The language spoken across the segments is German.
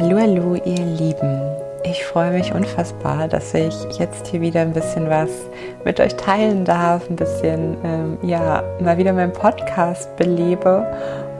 Hallo, hallo, ihr Lieben. Ich freue mich unfassbar, dass ich jetzt hier wieder ein bisschen was mit euch teilen darf, ein bisschen, ähm, ja, mal wieder meinen Podcast belebe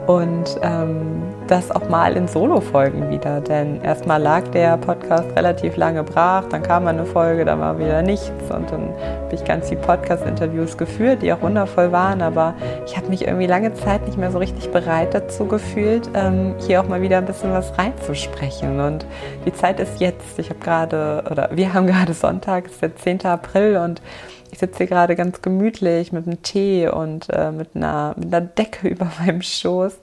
und ähm, das auch mal in Solo-Folgen wieder. Denn erstmal lag der Podcast relativ lange brach, dann kam eine Folge, dann war wieder nichts und dann habe ich ganz viele Podcast-Interviews geführt, die auch wundervoll waren, aber ich habe mich irgendwie lange Zeit nicht mehr so richtig bereit dazu gefühlt, ähm, hier auch mal wieder ein bisschen was reinzusprechen. Und die Zeit ist jetzt. Ich habe gerade, oder wir haben gerade Sonntag, es ist der 10. April und ich sitze hier gerade ganz gemütlich mit einem Tee und äh, mit, einer, mit einer Decke über meinem Schoß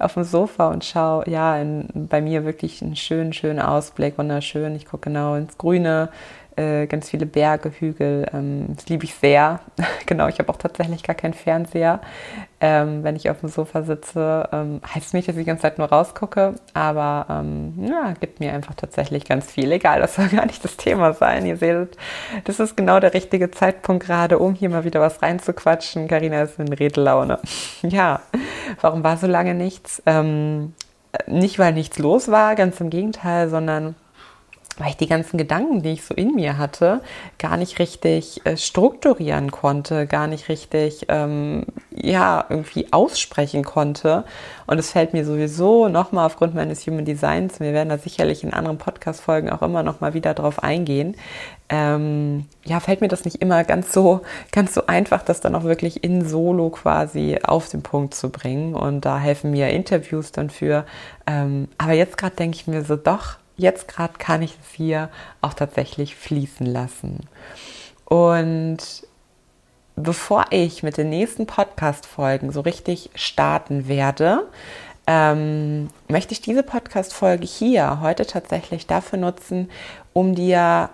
auf dem Sofa und schaue, ja, in, bei mir wirklich einen schönen, schönen Ausblick, wunderschön. Ich gucke genau ins Grüne, äh, ganz viele Berge, Hügel. Ähm, das liebe ich sehr. genau, ich habe auch tatsächlich gar keinen Fernseher. Ähm, wenn ich auf dem Sofa sitze, ähm, heißt nicht, dass ich die ganze Zeit nur rausgucke, aber ähm, ja, gibt mir einfach tatsächlich ganz viel. Egal, das soll gar nicht das Thema sein. Ihr seht, das ist genau der richtige Zeitpunkt gerade, um hier mal wieder was reinzuquatschen. Karina ist in Redelaune. ja, warum war so lange nichts? Ähm, nicht, weil nichts los war, ganz im Gegenteil, sondern weil ich die ganzen Gedanken, die ich so in mir hatte, gar nicht richtig äh, strukturieren konnte, gar nicht richtig, ähm, ja, irgendwie aussprechen konnte. Und es fällt mir sowieso nochmal aufgrund meines Human Designs, wir werden da sicherlich in anderen Podcast-Folgen auch immer nochmal wieder drauf eingehen, ähm, ja, fällt mir das nicht immer ganz so, ganz so einfach, das dann auch wirklich in Solo quasi auf den Punkt zu bringen. Und da helfen mir Interviews dann für. Ähm, aber jetzt gerade denke ich mir so, doch, jetzt gerade kann ich es hier auch tatsächlich fließen lassen. Und bevor ich mit den nächsten Podcast-Folgen so richtig starten werde, ähm, möchte ich diese Podcast-Folge hier heute tatsächlich dafür nutzen, um dir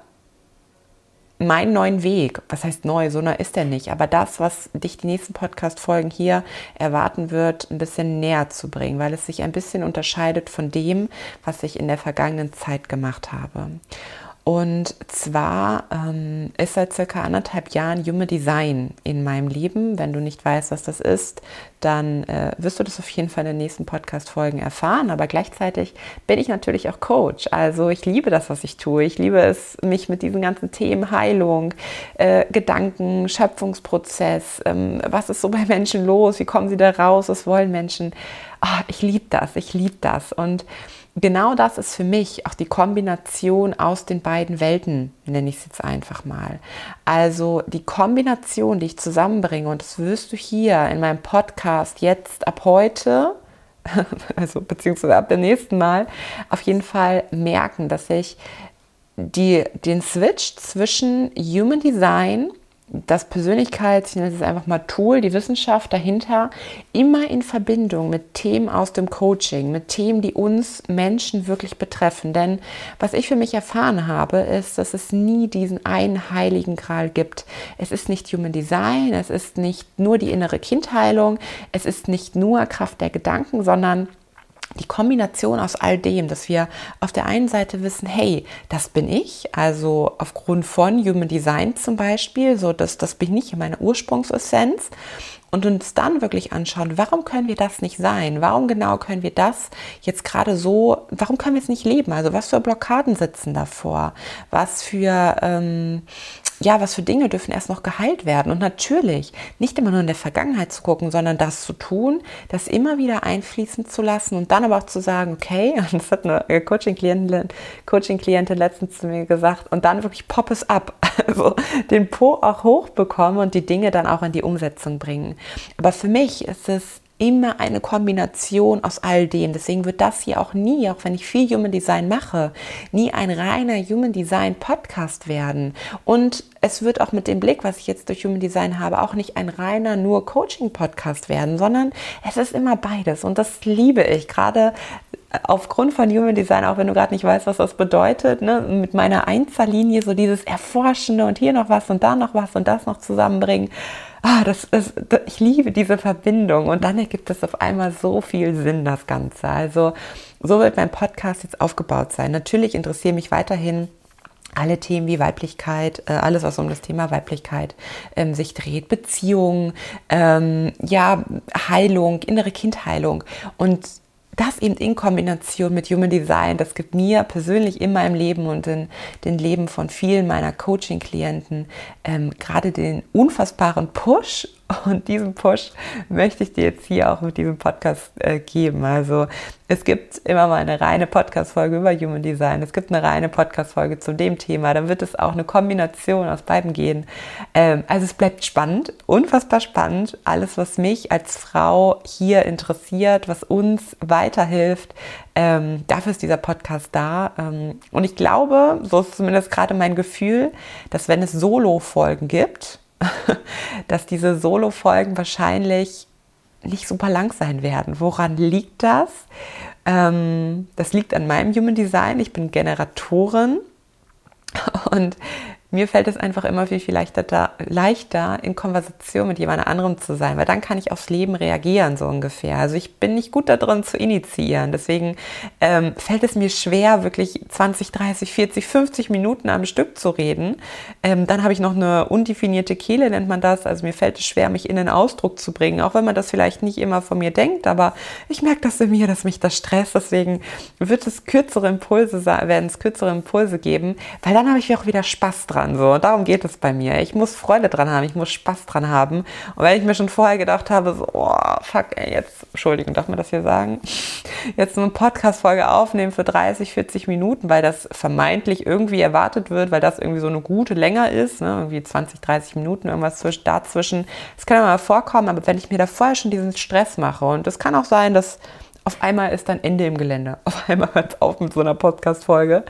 meinen neuen Weg, was heißt neu, so neu ist er nicht, aber das, was dich die nächsten Podcast-Folgen hier erwarten wird, ein bisschen näher zu bringen, weil es sich ein bisschen unterscheidet von dem, was ich in der vergangenen Zeit gemacht habe. Und zwar ähm, ist seit circa anderthalb Jahren Human Design in meinem Leben. Wenn du nicht weißt, was das ist, dann äh, wirst du das auf jeden Fall in den nächsten Podcast-Folgen erfahren. Aber gleichzeitig bin ich natürlich auch Coach. Also ich liebe das, was ich tue. Ich liebe es, mich mit diesen ganzen Themen Heilung, äh, Gedanken, Schöpfungsprozess, ähm, was ist so bei Menschen los, wie kommen sie da raus, was wollen Menschen. Oh, ich liebe das, ich liebe das. Und genau das ist für mich auch die Kombination aus den beiden Welten, nenne ich es jetzt einfach mal. Also die Kombination, die ich zusammenbringe, und das wirst du hier in meinem Podcast jetzt ab heute, also beziehungsweise ab dem nächsten Mal, auf jeden Fall merken, dass ich die, den Switch zwischen Human Design das Persönlichkeits, ich nenne es einfach mal Tool, die Wissenschaft dahinter, immer in Verbindung mit Themen aus dem Coaching, mit Themen, die uns Menschen wirklich betreffen. Denn was ich für mich erfahren habe, ist, dass es nie diesen einen heiligen Gral gibt. Es ist nicht Human Design, es ist nicht nur die innere Kindheilung, es ist nicht nur Kraft der Gedanken, sondern die Kombination aus all dem, dass wir auf der einen Seite wissen, hey, das bin ich, also aufgrund von Human Design zum Beispiel, so dass das bin ich in meiner Ursprungsessenz und uns dann wirklich anschauen, warum können wir das nicht sein? Warum genau können wir das jetzt gerade so, warum können wir es nicht leben? Also was für Blockaden sitzen davor? Was für ähm, ja, was für Dinge dürfen erst noch geheilt werden? Und natürlich nicht immer nur in der Vergangenheit zu gucken, sondern das zu tun, das immer wieder einfließen zu lassen und dann aber auch zu sagen, okay, und das hat eine Coaching-Klientin Coaching letztens zu mir gesagt, und dann wirklich pop es ab, also den Po auch hochbekommen und die Dinge dann auch in die Umsetzung bringen. Aber für mich ist es immer eine Kombination aus all dem. Deswegen wird das hier auch nie, auch wenn ich viel Human Design mache, nie ein reiner Human Design Podcast werden. Und es wird auch mit dem Blick, was ich jetzt durch Human Design habe, auch nicht ein reiner nur Coaching Podcast werden, sondern es ist immer beides. Und das liebe ich gerade aufgrund von Human Design, auch wenn du gerade nicht weißt, was das bedeutet, ne, mit meiner Einzellinie so dieses Erforschende und hier noch was und da noch was und das noch zusammenbringen ah, das ist, ich liebe diese Verbindung und dann ergibt es auf einmal so viel Sinn, das Ganze. Also so wird mein Podcast jetzt aufgebaut sein. Natürlich interessieren mich weiterhin alle Themen wie Weiblichkeit, äh, alles, was um das Thema Weiblichkeit ähm, sich dreht, Beziehungen, ähm, ja, Heilung, innere Kindheilung. Und das eben in Kombination mit Human Design, das gibt mir persönlich in meinem Leben und in den Leben von vielen meiner Coaching-Klienten ähm, gerade den unfassbaren Push und diesen Push möchte ich dir jetzt hier auch mit diesem Podcast äh, geben. Also es gibt immer mal eine reine Podcast-Folge über Human Design. Es gibt eine reine Podcast-Folge zu dem Thema. Dann wird es auch eine Kombination aus beiden gehen. Ähm, also es bleibt spannend, unfassbar spannend. Alles, was mich als Frau hier interessiert, was uns weiterhilft, ähm, dafür ist dieser Podcast da. Ähm, und ich glaube, so ist zumindest gerade mein Gefühl, dass wenn es Solo-Folgen gibt, dass diese Solo-Folgen wahrscheinlich nicht super lang sein werden. Woran liegt das? Ähm, das liegt an meinem Human Design. Ich bin Generatorin und mir fällt es einfach immer viel, viel leichter, leichter, in Konversation mit jemand anderem zu sein, weil dann kann ich aufs Leben reagieren, so ungefähr. Also ich bin nicht gut darin zu initiieren. Deswegen ähm, fällt es mir schwer, wirklich 20, 30, 40, 50 Minuten am Stück zu reden. Ähm, dann habe ich noch eine undefinierte Kehle, nennt man das. Also mir fällt es schwer, mich in den Ausdruck zu bringen, auch wenn man das vielleicht nicht immer von mir denkt. Aber ich merke das in mir, dass mich das stresst. Deswegen wird es kürzere Impulse, werden es kürzere Impulse geben, weil dann habe ich auch wieder Spaß dran dran. So. Und darum geht es bei mir. Ich muss Freude dran haben, ich muss Spaß dran haben. Und wenn ich mir schon vorher gedacht habe, so, oh, fuck, ey, jetzt, Entschuldigung, darf man das hier sagen? Jetzt eine Podcast-Folge aufnehmen für 30, 40 Minuten, weil das vermeintlich irgendwie erwartet wird, weil das irgendwie so eine gute Länge ist, ne? irgendwie 20, 30 Minuten, irgendwas dazwischen. Das kann mal vorkommen, aber wenn ich mir da vorher schon diesen Stress mache und es kann auch sein, dass auf einmal ist dann Ende im Gelände. Auf einmal hört es auf mit so einer Podcast-Folge.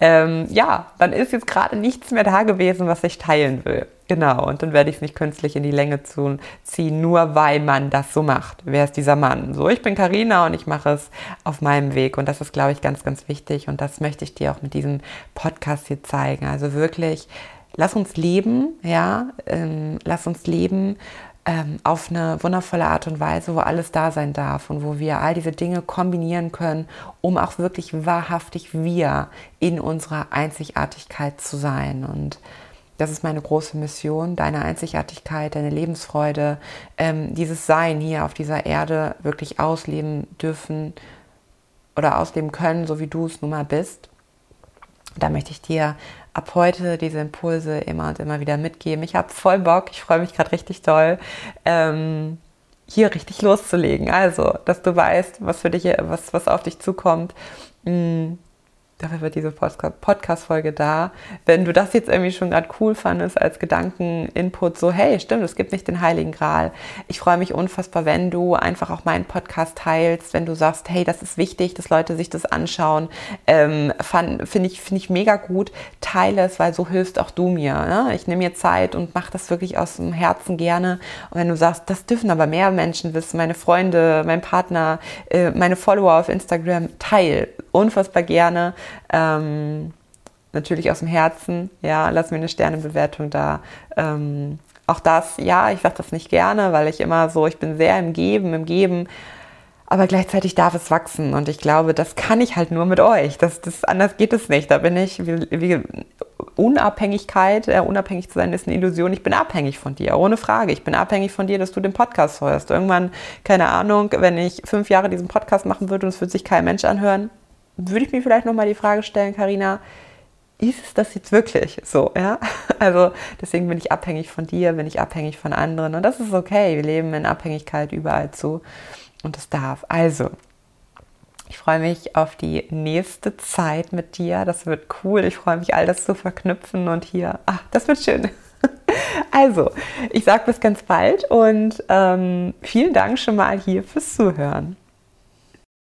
Ähm, ja, dann ist jetzt gerade nichts mehr da gewesen, was ich teilen will. Genau, und dann werde ich es nicht künstlich in die Länge ziehen, nur weil man das so macht. Wer ist dieser Mann? So, ich bin Karina und ich mache es auf meinem Weg. Und das ist, glaube ich, ganz, ganz wichtig. Und das möchte ich dir auch mit diesem Podcast hier zeigen. Also wirklich, lass uns leben, ja, ähm, lass uns leben ähm, auf eine wundervolle Art und Weise, wo alles da sein darf und wo wir all diese Dinge kombinieren können, um auch wirklich wahrhaftig wir in unserer Einzigartigkeit zu sein. Und das ist meine große Mission, deine Einzigartigkeit, deine Lebensfreude, ähm, dieses Sein hier auf dieser Erde wirklich ausleben dürfen oder ausleben können, so wie du es nun mal bist. Da möchte ich dir ab heute diese Impulse immer und immer wieder mitgeben. Ich habe voll Bock, ich freue mich gerade richtig toll, ähm, hier richtig loszulegen. Also, dass du weißt, was für dich, was, was auf dich zukommt. Mm, dafür wird diese Podcast-Folge da. Wenn du das jetzt irgendwie schon gerade cool fandest als Gedanken-Input, so hey, stimmt, es gibt nicht den Heiligen Gral. Ich freue mich unfassbar, wenn du einfach auch meinen Podcast teilst, wenn du sagst, hey, das ist wichtig, dass Leute sich das anschauen. Ähm, Finde ich, find ich mega gut. Teile es, weil so hilfst auch du mir. Ne? Ich nehme mir Zeit und mache das wirklich aus dem Herzen gerne. Und wenn du sagst, das dürfen aber mehr Menschen wissen, meine Freunde, mein Partner, äh, meine Follower auf Instagram, teil unfassbar gerne. Ähm, natürlich aus dem Herzen. Ja, lass mir eine Sternebewertung da. Ähm, auch das, ja, ich sage das nicht gerne, weil ich immer so, ich bin sehr im Geben, im Geben. Aber gleichzeitig darf es wachsen und ich glaube, das kann ich halt nur mit euch. Das, das anders geht es nicht. Da bin ich, wie, wie Unabhängigkeit, äh, unabhängig zu sein, ist eine Illusion. Ich bin abhängig von dir, ohne Frage. Ich bin abhängig von dir, dass du den Podcast hörst. Irgendwann, keine Ahnung, wenn ich fünf Jahre diesen Podcast machen würde und es würde sich kein Mensch anhören, würde ich mir vielleicht nochmal die Frage stellen, Karina, ist es das jetzt wirklich so, ja? Also deswegen bin ich abhängig von dir, bin ich abhängig von anderen und das ist okay. Wir leben in Abhängigkeit überall zu und das darf. Also, ich freue mich auf die nächste Zeit mit dir. Das wird cool. Ich freue mich, all das zu verknüpfen und hier, ach, das wird schön. Also, ich sage bis ganz bald und ähm, vielen Dank schon mal hier fürs Zuhören.